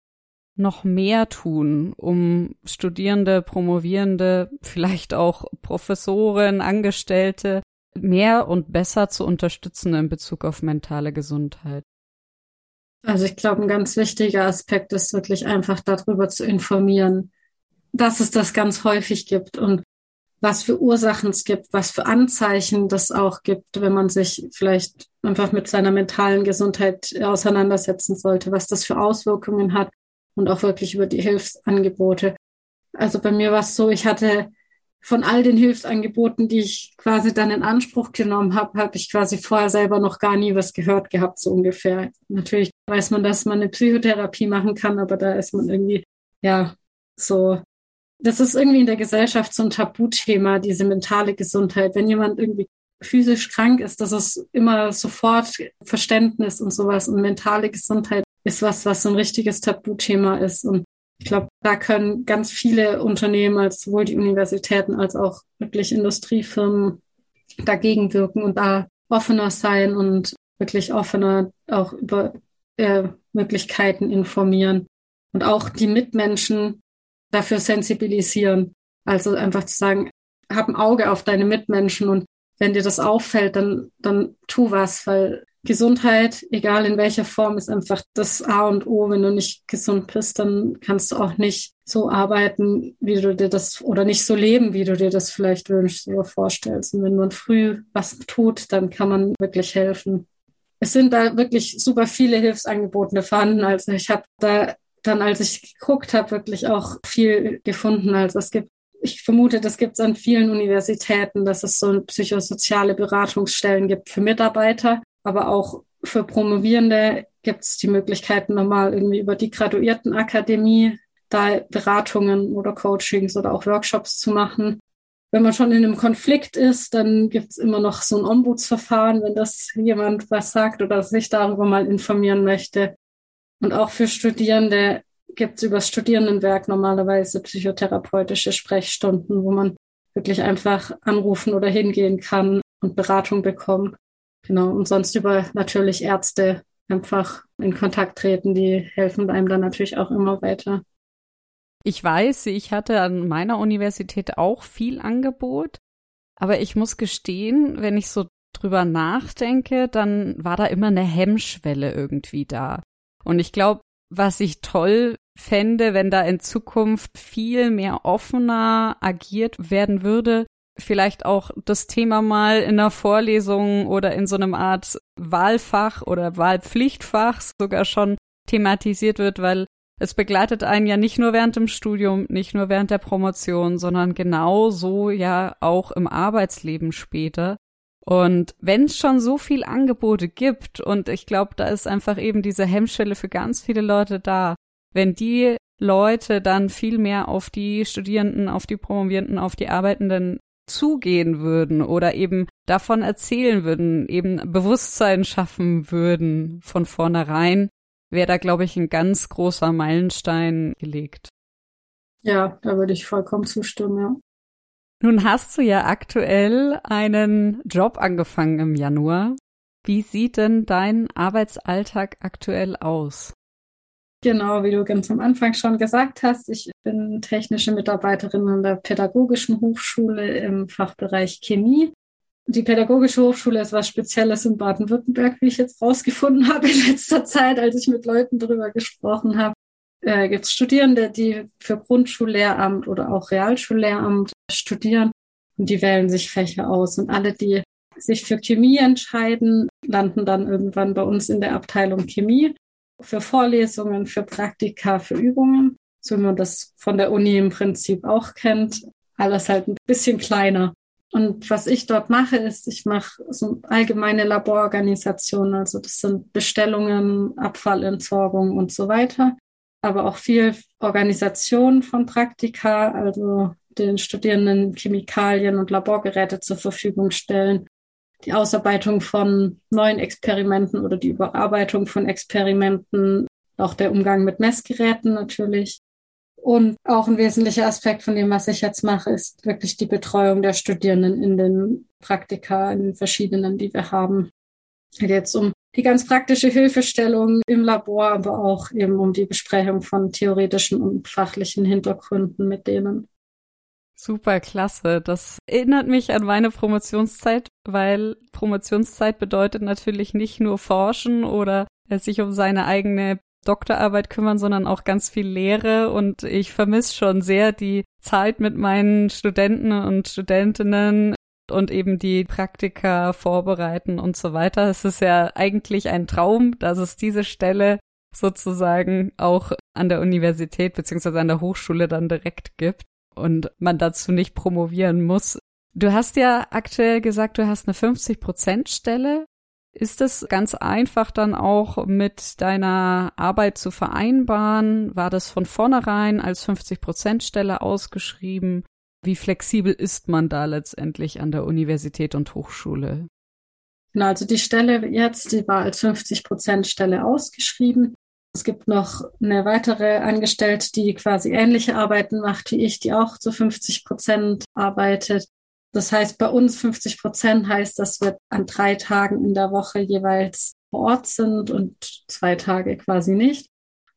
Speaker 1: noch mehr tun, um Studierende, Promovierende, vielleicht auch Professoren, Angestellte mehr und besser zu unterstützen in Bezug auf mentale Gesundheit?
Speaker 2: Also ich glaube, ein ganz wichtiger Aspekt ist wirklich einfach darüber zu informieren, dass es das ganz häufig gibt und was für Ursachen es gibt, was für Anzeichen das auch gibt, wenn man sich vielleicht einfach mit seiner mentalen Gesundheit auseinandersetzen sollte, was das für Auswirkungen hat und auch wirklich über die Hilfsangebote. Also bei mir war es so, ich hatte von all den Hilfsangeboten, die ich quasi dann in Anspruch genommen habe, habe ich quasi vorher selber noch gar nie was gehört gehabt, so ungefähr. Natürlich weiß man, dass man eine Psychotherapie machen kann, aber da ist man irgendwie, ja, so das ist irgendwie in der Gesellschaft so ein Tabuthema, diese mentale Gesundheit. Wenn jemand irgendwie physisch krank ist, das ist immer sofort Verständnis und sowas. Und mentale Gesundheit ist was, was so ein richtiges Tabuthema ist. Und ich glaube, da können ganz viele Unternehmen, als sowohl die Universitäten als auch wirklich Industriefirmen dagegen wirken und da offener sein und wirklich offener auch über äh, Möglichkeiten informieren. Und auch die Mitmenschen dafür sensibilisieren. Also einfach zu sagen, hab ein Auge auf deine Mitmenschen und wenn dir das auffällt, dann, dann tu was, weil Gesundheit, egal in welcher Form, ist einfach das A und O. Wenn du nicht gesund bist, dann kannst du auch nicht so arbeiten, wie du dir das oder nicht so leben, wie du dir das vielleicht wünschst oder vorstellst. Und wenn man früh was tut, dann kann man wirklich helfen. Es sind da wirklich super viele Hilfsangebote vorhanden. Also ich habe da dann, als ich geguckt habe, wirklich auch viel gefunden. Also es gibt, ich vermute, das gibt es an vielen Universitäten, dass es so psychosoziale Beratungsstellen gibt für Mitarbeiter, aber auch für Promovierende gibt es die Möglichkeiten nochmal irgendwie über die Graduiertenakademie da Beratungen oder Coachings oder auch Workshops zu machen. Wenn man schon in einem Konflikt ist, dann gibt es immer noch so ein Ombudsverfahren, wenn das jemand was sagt oder sich darüber mal informieren möchte. Und auch für Studierende gibt es über das Studierendenwerk normalerweise psychotherapeutische Sprechstunden, wo man wirklich einfach anrufen oder hingehen kann und Beratung bekommt. Genau. Und sonst über natürlich Ärzte einfach in Kontakt treten, die helfen einem dann natürlich auch immer weiter.
Speaker 1: Ich weiß, ich hatte an meiner Universität auch viel Angebot, aber ich muss gestehen, wenn ich so drüber nachdenke, dann war da immer eine Hemmschwelle irgendwie da. Und ich glaube, was ich toll fände, wenn da in Zukunft viel mehr offener agiert werden würde, vielleicht auch das Thema mal in einer Vorlesung oder in so einem Art Wahlfach oder Wahlpflichtfach sogar schon thematisiert wird, weil es begleitet einen ja nicht nur während dem Studium, nicht nur während der Promotion, sondern genauso ja auch im Arbeitsleben später. Und wenn es schon so viel Angebote gibt, und ich glaube, da ist einfach eben diese Hemmschwelle für ganz viele Leute da, wenn die Leute dann viel mehr auf die Studierenden, auf die Promovierenden, auf die Arbeitenden zugehen würden oder eben davon erzählen würden, eben Bewusstsein schaffen würden von vornherein, wäre da, glaube ich, ein ganz großer Meilenstein gelegt.
Speaker 2: Ja, da würde ich vollkommen zustimmen, ja.
Speaker 1: Nun hast du ja aktuell einen Job angefangen im Januar. Wie sieht denn dein Arbeitsalltag aktuell aus?
Speaker 2: Genau, wie du ganz am Anfang schon gesagt hast, ich bin technische Mitarbeiterin an der Pädagogischen Hochschule im Fachbereich Chemie. Die Pädagogische Hochschule ist was Spezielles in Baden-Württemberg, wie ich jetzt rausgefunden habe in letzter Zeit, als ich mit Leuten darüber gesprochen habe. Äh, gibt es Studierende, die für Grundschullehramt oder auch Realschullehramt studieren und die wählen sich Fächer aus. Und alle, die sich für Chemie entscheiden, landen dann irgendwann bei uns in der Abteilung Chemie für Vorlesungen, für Praktika, für Übungen, so wie man das von der Uni im Prinzip auch kennt. Alles halt ein bisschen kleiner. Und was ich dort mache, ist, ich mache so allgemeine Labororganisation. Also das sind Bestellungen, Abfallentsorgung und so weiter. Aber auch viel Organisation von Praktika, also den Studierenden Chemikalien und Laborgeräte zur Verfügung stellen, die Ausarbeitung von neuen Experimenten oder die Überarbeitung von Experimenten, auch der Umgang mit Messgeräten natürlich. Und auch ein wesentlicher Aspekt von dem, was ich jetzt mache, ist wirklich die Betreuung der Studierenden in den Praktika, in den verschiedenen, die wir haben. Jetzt um die ganz praktische Hilfestellung im Labor, aber auch eben um die Besprechung von theoretischen und fachlichen Hintergründen mit denen.
Speaker 1: Super klasse. Das erinnert mich an meine Promotionszeit, weil Promotionszeit bedeutet natürlich nicht nur forschen oder sich um seine eigene Doktorarbeit kümmern, sondern auch ganz viel Lehre. Und ich vermisse schon sehr die Zeit mit meinen Studenten und Studentinnen und eben die Praktika vorbereiten und so weiter. Es ist ja eigentlich ein Traum, dass es diese Stelle sozusagen auch an der Universität beziehungsweise an der Hochschule dann direkt gibt und man dazu nicht promovieren muss. Du hast ja aktuell gesagt, du hast eine 50% Stelle. Ist es ganz einfach dann auch mit deiner Arbeit zu vereinbaren? War das von vornherein als 50% Stelle ausgeschrieben? Wie flexibel ist man da letztendlich an der Universität und Hochschule?
Speaker 2: Genau, also die Stelle jetzt, die war als 50% Stelle ausgeschrieben. Es gibt noch eine weitere Angestellte, die quasi ähnliche Arbeiten macht wie ich, die auch zu 50 Prozent arbeitet. Das heißt, bei uns 50 Prozent heißt, dass wir an drei Tagen in der Woche jeweils vor Ort sind und zwei Tage quasi nicht.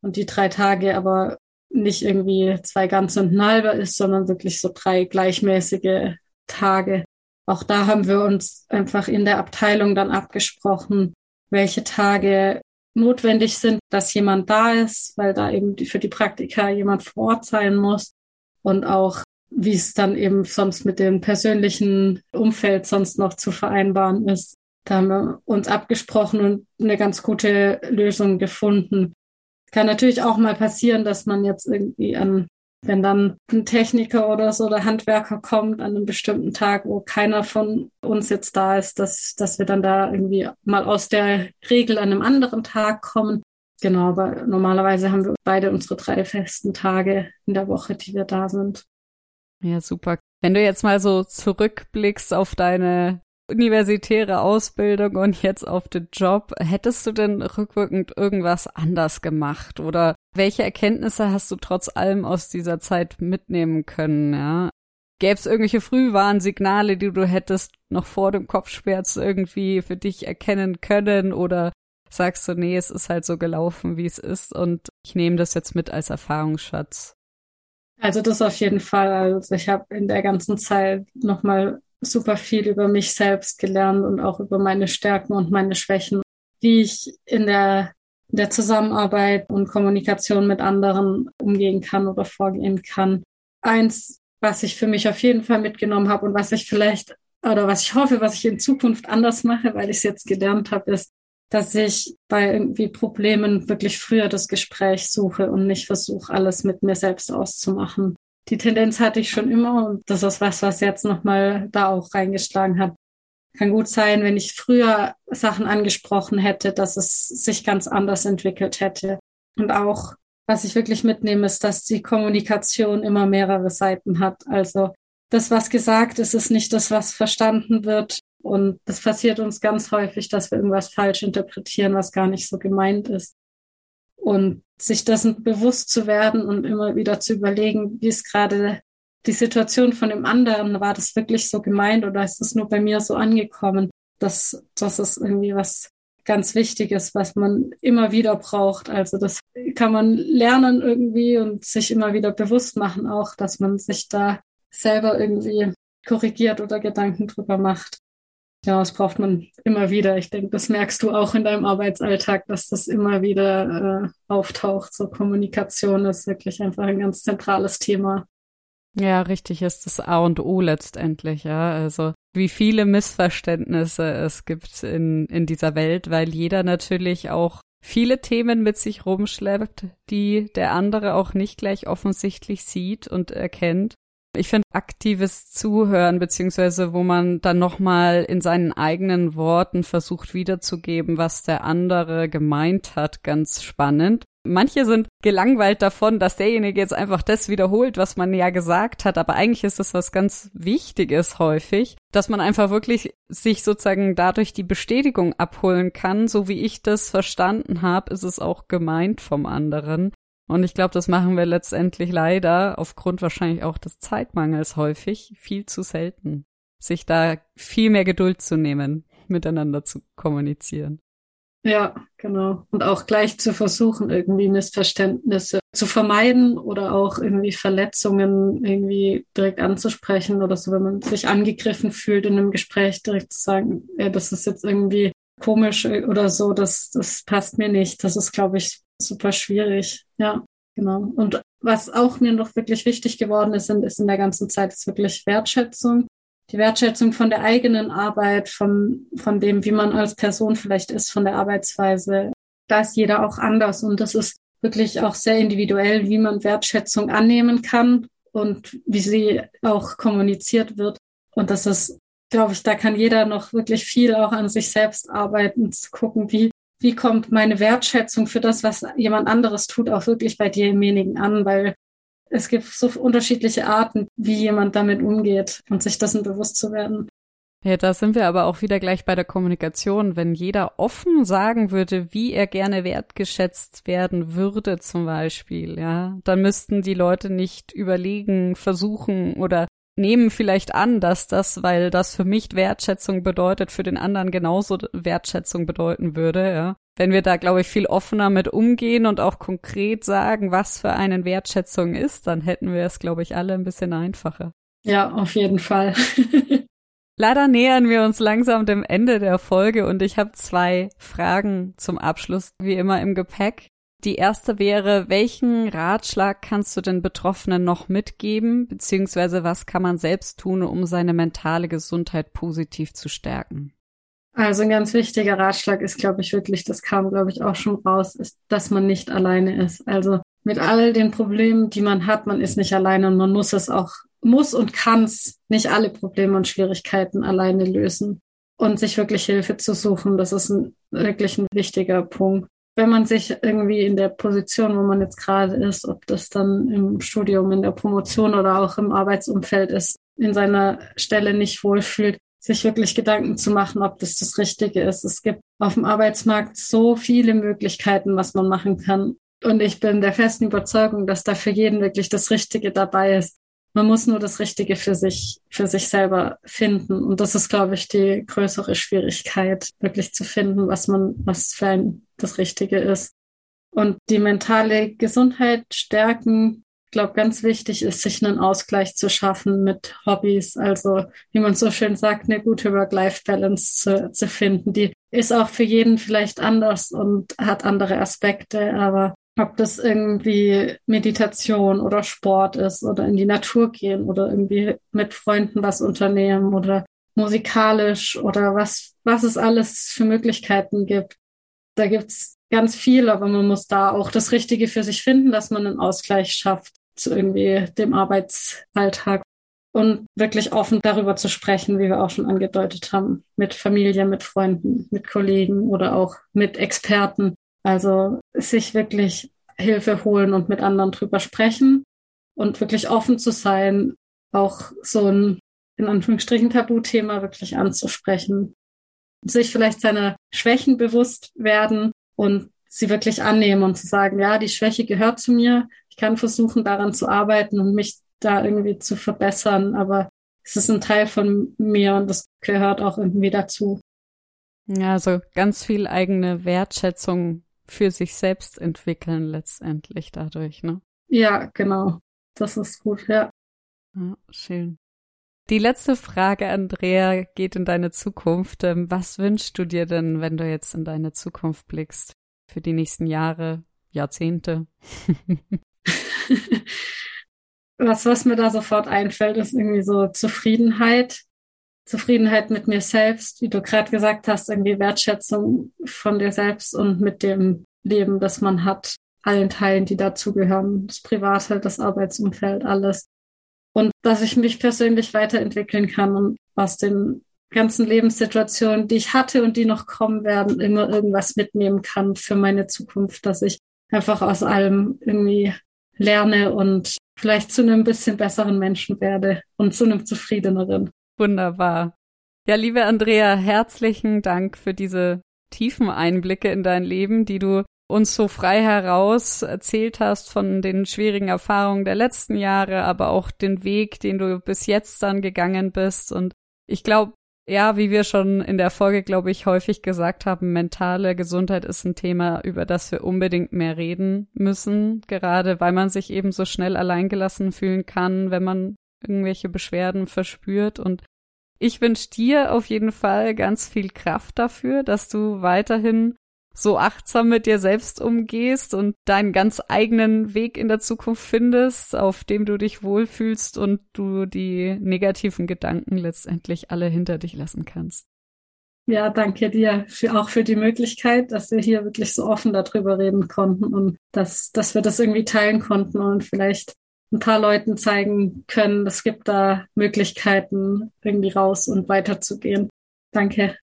Speaker 2: Und die drei Tage aber nicht irgendwie zwei ganze und ein halber ist, sondern wirklich so drei gleichmäßige Tage. Auch da haben wir uns einfach in der Abteilung dann abgesprochen, welche Tage notwendig sind, dass jemand da ist, weil da eben für die Praktika jemand vor Ort sein muss und auch wie es dann eben sonst mit dem persönlichen Umfeld sonst noch zu vereinbaren ist. Da haben wir uns abgesprochen und eine ganz gute Lösung gefunden. Kann natürlich auch mal passieren, dass man jetzt irgendwie an wenn dann ein Techniker oder so oder Handwerker kommt an einem bestimmten Tag, wo keiner von uns jetzt da ist, dass, dass wir dann da irgendwie mal aus der Regel an einem anderen Tag kommen. Genau, aber normalerweise haben wir beide unsere drei festen Tage in der Woche, die wir da sind.
Speaker 1: Ja, super. Wenn du jetzt mal so zurückblickst auf deine universitäre Ausbildung und jetzt auf den Job, hättest du denn rückwirkend irgendwas anders gemacht oder welche Erkenntnisse hast du trotz allem aus dieser Zeit mitnehmen können, ja? Gäbe es irgendwelche Frühwarnsignale, die du hättest noch vor dem Kopfschmerz irgendwie für dich erkennen können oder sagst du, nee, es ist halt so gelaufen, wie es ist und ich nehme das jetzt mit als Erfahrungsschatz?
Speaker 2: Also das auf jeden Fall. Also ich habe in der ganzen Zeit nochmal super viel über mich selbst gelernt und auch über meine Stärken und meine Schwächen, wie ich in der, der Zusammenarbeit und Kommunikation mit anderen umgehen kann oder vorgehen kann. Eins, was ich für mich auf jeden Fall mitgenommen habe und was ich vielleicht oder was ich hoffe, was ich in Zukunft anders mache, weil ich es jetzt gelernt habe, ist, dass ich bei irgendwie Problemen wirklich früher das Gespräch suche und nicht versuche, alles mit mir selbst auszumachen die Tendenz hatte ich schon immer und das ist was, was jetzt nochmal da auch reingeschlagen hat. Kann gut sein, wenn ich früher Sachen angesprochen hätte, dass es sich ganz anders entwickelt hätte. Und auch, was ich wirklich mitnehme, ist, dass die Kommunikation immer mehrere Seiten hat. Also das, was gesagt ist, ist nicht das, was verstanden wird. Und das passiert uns ganz häufig, dass wir irgendwas falsch interpretieren, was gar nicht so gemeint ist. Und sich dessen bewusst zu werden und immer wieder zu überlegen, wie ist gerade die Situation von dem anderen, war das wirklich so gemeint oder ist das nur bei mir so angekommen? Das, das ist irgendwie was ganz Wichtiges, was man immer wieder braucht. Also das kann man lernen irgendwie und sich immer wieder bewusst machen auch, dass man sich da selber irgendwie korrigiert oder Gedanken drüber macht. ja, das braucht man immer wieder. Ich denke, das merkst du auch in deinem Arbeitsalltag, dass das immer wieder äh, auftaucht. So Kommunikation ist wirklich einfach ein ganz zentrales Thema.
Speaker 1: Ja, richtig ist das A und O letztendlich, ja. Also wie viele Missverständnisse es gibt in, in dieser Welt, weil jeder natürlich auch viele Themen mit sich rumschleppt, die der andere auch nicht gleich offensichtlich sieht und erkennt. Ich finde aktives Zuhören, beziehungsweise wo man dann nochmal in seinen eigenen Worten versucht wiederzugeben, was der andere gemeint hat, ganz spannend. Manche sind gelangweilt davon, dass derjenige jetzt einfach das wiederholt, was man ja gesagt hat, aber eigentlich ist das was ganz Wichtiges häufig, dass man einfach wirklich sich sozusagen dadurch die Bestätigung abholen kann, so wie ich das verstanden habe, ist es auch gemeint vom anderen. Und ich glaube, das machen wir letztendlich leider aufgrund wahrscheinlich auch des Zeitmangels häufig viel zu selten, sich da viel mehr Geduld zu nehmen, miteinander zu kommunizieren.
Speaker 2: Ja, genau. Und auch gleich zu versuchen, irgendwie Missverständnisse zu vermeiden oder auch irgendwie Verletzungen irgendwie direkt anzusprechen oder so, wenn man sich angegriffen fühlt in einem Gespräch, direkt zu sagen, ja, das ist jetzt irgendwie komisch oder so, das, das passt mir nicht. Das ist, glaube ich, super schwierig. Ja, genau. Und was auch mir noch wirklich wichtig geworden ist, ist in der ganzen Zeit, ist wirklich Wertschätzung die Wertschätzung von der eigenen Arbeit, von, von dem, wie man als Person vielleicht ist, von der Arbeitsweise. Da ist jeder auch anders und das ist wirklich auch sehr individuell, wie man Wertschätzung annehmen kann und wie sie auch kommuniziert wird. Und das ist, glaube ich, da kann jeder noch wirklich viel auch an sich selbst arbeiten, zu gucken, wie, wie kommt meine Wertschätzung für das, was jemand anderes tut, auch wirklich bei demjenigen an, weil es gibt so unterschiedliche Arten, wie jemand damit umgeht und sich dessen bewusst zu werden.
Speaker 1: Ja, da sind wir aber auch wieder gleich bei der Kommunikation. Wenn jeder offen sagen würde, wie er gerne wertgeschätzt werden würde, zum Beispiel, ja, dann müssten die Leute nicht überlegen, versuchen oder nehmen vielleicht an, dass das, weil das für mich Wertschätzung bedeutet, für den anderen genauso Wertschätzung bedeuten würde, ja wenn wir da, glaube ich, viel offener mit umgehen und auch konkret sagen, was für einen Wertschätzung ist, dann hätten wir es, glaube ich, alle ein bisschen einfacher.
Speaker 2: Ja, auf jeden Fall.
Speaker 1: Leider nähern wir uns langsam dem Ende der Folge und ich habe zwei Fragen zum Abschluss, wie immer im Gepäck. Die erste wäre, welchen Ratschlag kannst du den Betroffenen noch mitgeben, beziehungsweise was kann man selbst tun, um seine mentale Gesundheit positiv zu stärken?
Speaker 2: Also ein ganz wichtiger Ratschlag ist, glaube ich, wirklich, das kam, glaube ich, auch schon raus, ist, dass man nicht alleine ist. Also mit all den Problemen, die man hat, man ist nicht alleine und man muss es auch, muss und kann es nicht alle Probleme und Schwierigkeiten alleine lösen. Und sich wirklich Hilfe zu suchen, das ist ein, wirklich ein wichtiger Punkt. Wenn man sich irgendwie in der Position, wo man jetzt gerade ist, ob das dann im Studium, in der Promotion oder auch im Arbeitsumfeld ist, in seiner Stelle nicht wohlfühlt, sich wirklich Gedanken zu machen, ob das das Richtige ist. Es gibt auf dem Arbeitsmarkt so viele Möglichkeiten, was man machen kann. Und ich bin der festen Überzeugung, dass da für jeden wirklich das Richtige dabei ist. Man muss nur das Richtige für sich, für sich selber finden. Und das ist, glaube ich, die größere Schwierigkeit, wirklich zu finden, was man, was für ein das Richtige ist. Und die mentale Gesundheit stärken glaube, ganz wichtig ist, sich einen Ausgleich zu schaffen mit Hobbys. Also, wie man so schön sagt, eine gute Work-Life-Balance zu, zu finden. Die ist auch für jeden vielleicht anders und hat andere Aspekte, aber ob das irgendwie Meditation oder Sport ist oder in die Natur gehen oder irgendwie mit Freunden was unternehmen oder musikalisch oder was, was es alles für Möglichkeiten gibt. Da gibt's ganz viel, aber man muss da auch das Richtige für sich finden, dass man einen Ausgleich schafft zu irgendwie dem Arbeitsalltag und wirklich offen darüber zu sprechen, wie wir auch schon angedeutet haben, mit Familie, mit Freunden, mit Kollegen oder auch mit Experten. Also sich wirklich Hilfe holen und mit anderen drüber sprechen und wirklich offen zu sein, auch so ein in Anführungsstrichen Tabuthema wirklich anzusprechen, sich vielleicht seiner Schwächen bewusst werden und sie wirklich annehmen und zu sagen, ja, die Schwäche gehört zu mir, ich kann versuchen, daran zu arbeiten und mich da irgendwie zu verbessern, aber es ist ein Teil von mir und das gehört auch irgendwie dazu.
Speaker 1: Ja, also ganz viel eigene Wertschätzung für sich selbst entwickeln letztendlich dadurch, ne?
Speaker 2: Ja, genau. Das ist gut, ja.
Speaker 1: Ja, schön. Die letzte Frage, Andrea, geht in deine Zukunft. Ähm, was wünschst du dir denn, wenn du jetzt in deine Zukunft blickst? Für die nächsten Jahre, Jahrzehnte?
Speaker 2: was, was mir da sofort einfällt, ist irgendwie so Zufriedenheit. Zufriedenheit mit mir selbst, wie du gerade gesagt hast, irgendwie Wertschätzung von dir selbst und mit dem Leben, das man hat, allen Teilen, die dazugehören, das Private, das Arbeitsumfeld, alles und dass ich mich persönlich weiterentwickeln kann und aus den ganzen Lebenssituationen, die ich hatte und die noch kommen werden, immer irgendwas mitnehmen kann für meine Zukunft, dass ich einfach aus allem irgendwie lerne und vielleicht zu einem bisschen besseren Menschen werde und zu einem zufriedeneren.
Speaker 1: Wunderbar. Ja, liebe Andrea, herzlichen Dank für diese tiefen Einblicke in dein Leben, die du uns so frei heraus erzählt hast von den schwierigen Erfahrungen der letzten Jahre, aber auch den Weg, den du bis jetzt dann gegangen bist. Und ich glaube, ja, wie wir schon in der Folge, glaube ich, häufig gesagt haben, mentale Gesundheit ist ein Thema, über das wir unbedingt mehr reden müssen, gerade weil man sich eben so schnell alleingelassen fühlen kann, wenn man irgendwelche Beschwerden verspürt. Und ich wünsche dir auf jeden Fall ganz viel Kraft dafür, dass du weiterhin so achtsam mit dir selbst umgehst und deinen ganz eigenen Weg in der Zukunft findest, auf dem du dich wohlfühlst und du die negativen Gedanken letztendlich alle hinter dich lassen kannst.
Speaker 2: Ja, danke dir für, auch für die Möglichkeit, dass wir hier wirklich so offen darüber reden konnten und dass, dass wir das irgendwie teilen konnten und vielleicht ein paar Leuten zeigen können, es gibt da Möglichkeiten, irgendwie raus und weiterzugehen. Danke.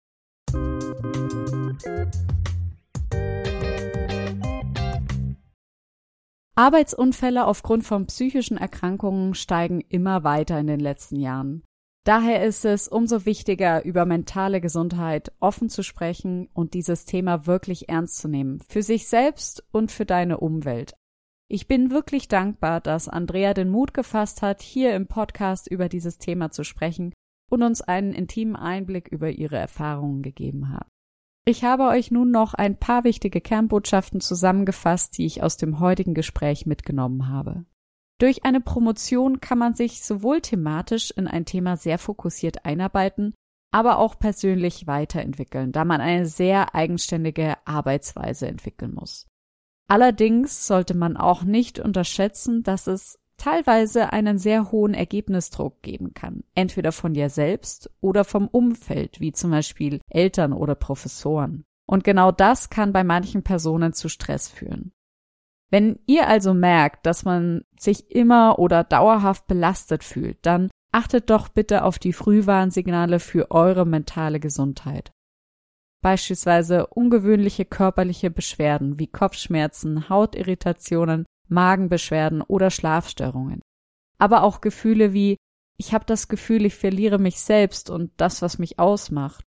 Speaker 1: Arbeitsunfälle aufgrund von psychischen Erkrankungen steigen immer weiter in den letzten Jahren. Daher ist es umso wichtiger, über mentale Gesundheit offen zu sprechen und dieses Thema wirklich ernst zu nehmen, für sich selbst und für deine Umwelt. Ich bin wirklich dankbar, dass Andrea den Mut gefasst hat, hier im Podcast über dieses Thema zu sprechen und uns einen intimen Einblick über ihre Erfahrungen gegeben hat. Ich habe euch nun noch ein paar wichtige Kernbotschaften zusammengefasst, die ich aus dem heutigen Gespräch mitgenommen habe. Durch eine Promotion kann man sich sowohl thematisch in ein Thema sehr fokussiert einarbeiten, aber auch persönlich weiterentwickeln, da man eine sehr eigenständige Arbeitsweise entwickeln muss. Allerdings sollte man auch nicht unterschätzen, dass es teilweise einen sehr hohen Ergebnisdruck geben kann, entweder von dir selbst oder vom Umfeld, wie zum Beispiel Eltern oder Professoren. Und genau das kann bei manchen Personen zu Stress führen. Wenn ihr also merkt, dass man sich immer oder dauerhaft belastet fühlt, dann achtet doch bitte auf die Frühwarnsignale für eure mentale Gesundheit. Beispielsweise ungewöhnliche körperliche Beschwerden wie Kopfschmerzen, Hautirritationen, Magenbeschwerden oder Schlafstörungen. Aber auch Gefühle wie ich habe das Gefühl, ich verliere mich selbst und das, was mich ausmacht.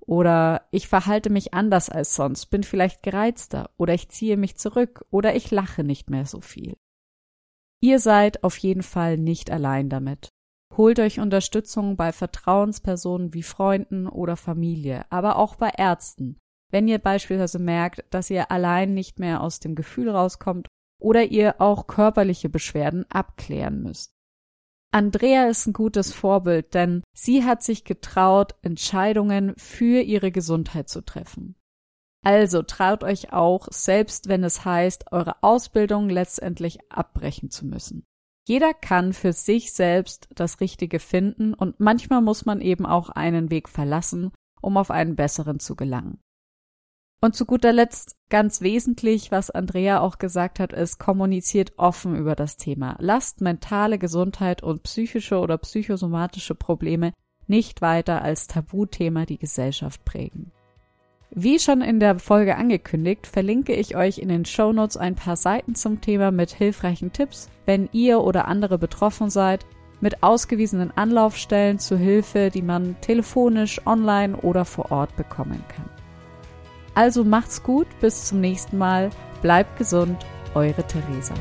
Speaker 1: Oder ich verhalte mich anders als sonst, bin vielleicht gereizter oder ich ziehe mich zurück oder ich lache nicht mehr so viel. Ihr seid auf jeden Fall nicht allein damit. Holt euch Unterstützung bei Vertrauenspersonen wie Freunden oder Familie, aber auch bei Ärzten, wenn ihr beispielsweise merkt, dass ihr allein nicht mehr aus dem Gefühl rauskommt oder ihr auch körperliche Beschwerden abklären müsst. Andrea ist ein gutes Vorbild, denn sie hat sich getraut, Entscheidungen für ihre Gesundheit zu treffen. Also traut euch auch, selbst wenn es heißt, eure Ausbildung letztendlich abbrechen zu müssen. Jeder kann für sich selbst das Richtige finden und manchmal muss man eben auch einen Weg verlassen, um auf einen besseren zu gelangen. Und zu guter Letzt ganz wesentlich, was Andrea auch gesagt hat, ist, kommuniziert offen über das Thema. Lasst mentale Gesundheit und psychische oder psychosomatische Probleme nicht weiter als Tabuthema die Gesellschaft prägen. Wie schon in der Folge angekündigt, verlinke ich euch in den Shownotes ein paar Seiten zum Thema mit hilfreichen Tipps, wenn ihr oder andere betroffen seid, mit ausgewiesenen Anlaufstellen zu Hilfe, die man telefonisch, online oder vor Ort bekommen kann. Also macht's gut, bis zum nächsten Mal, bleibt gesund, eure Theresa.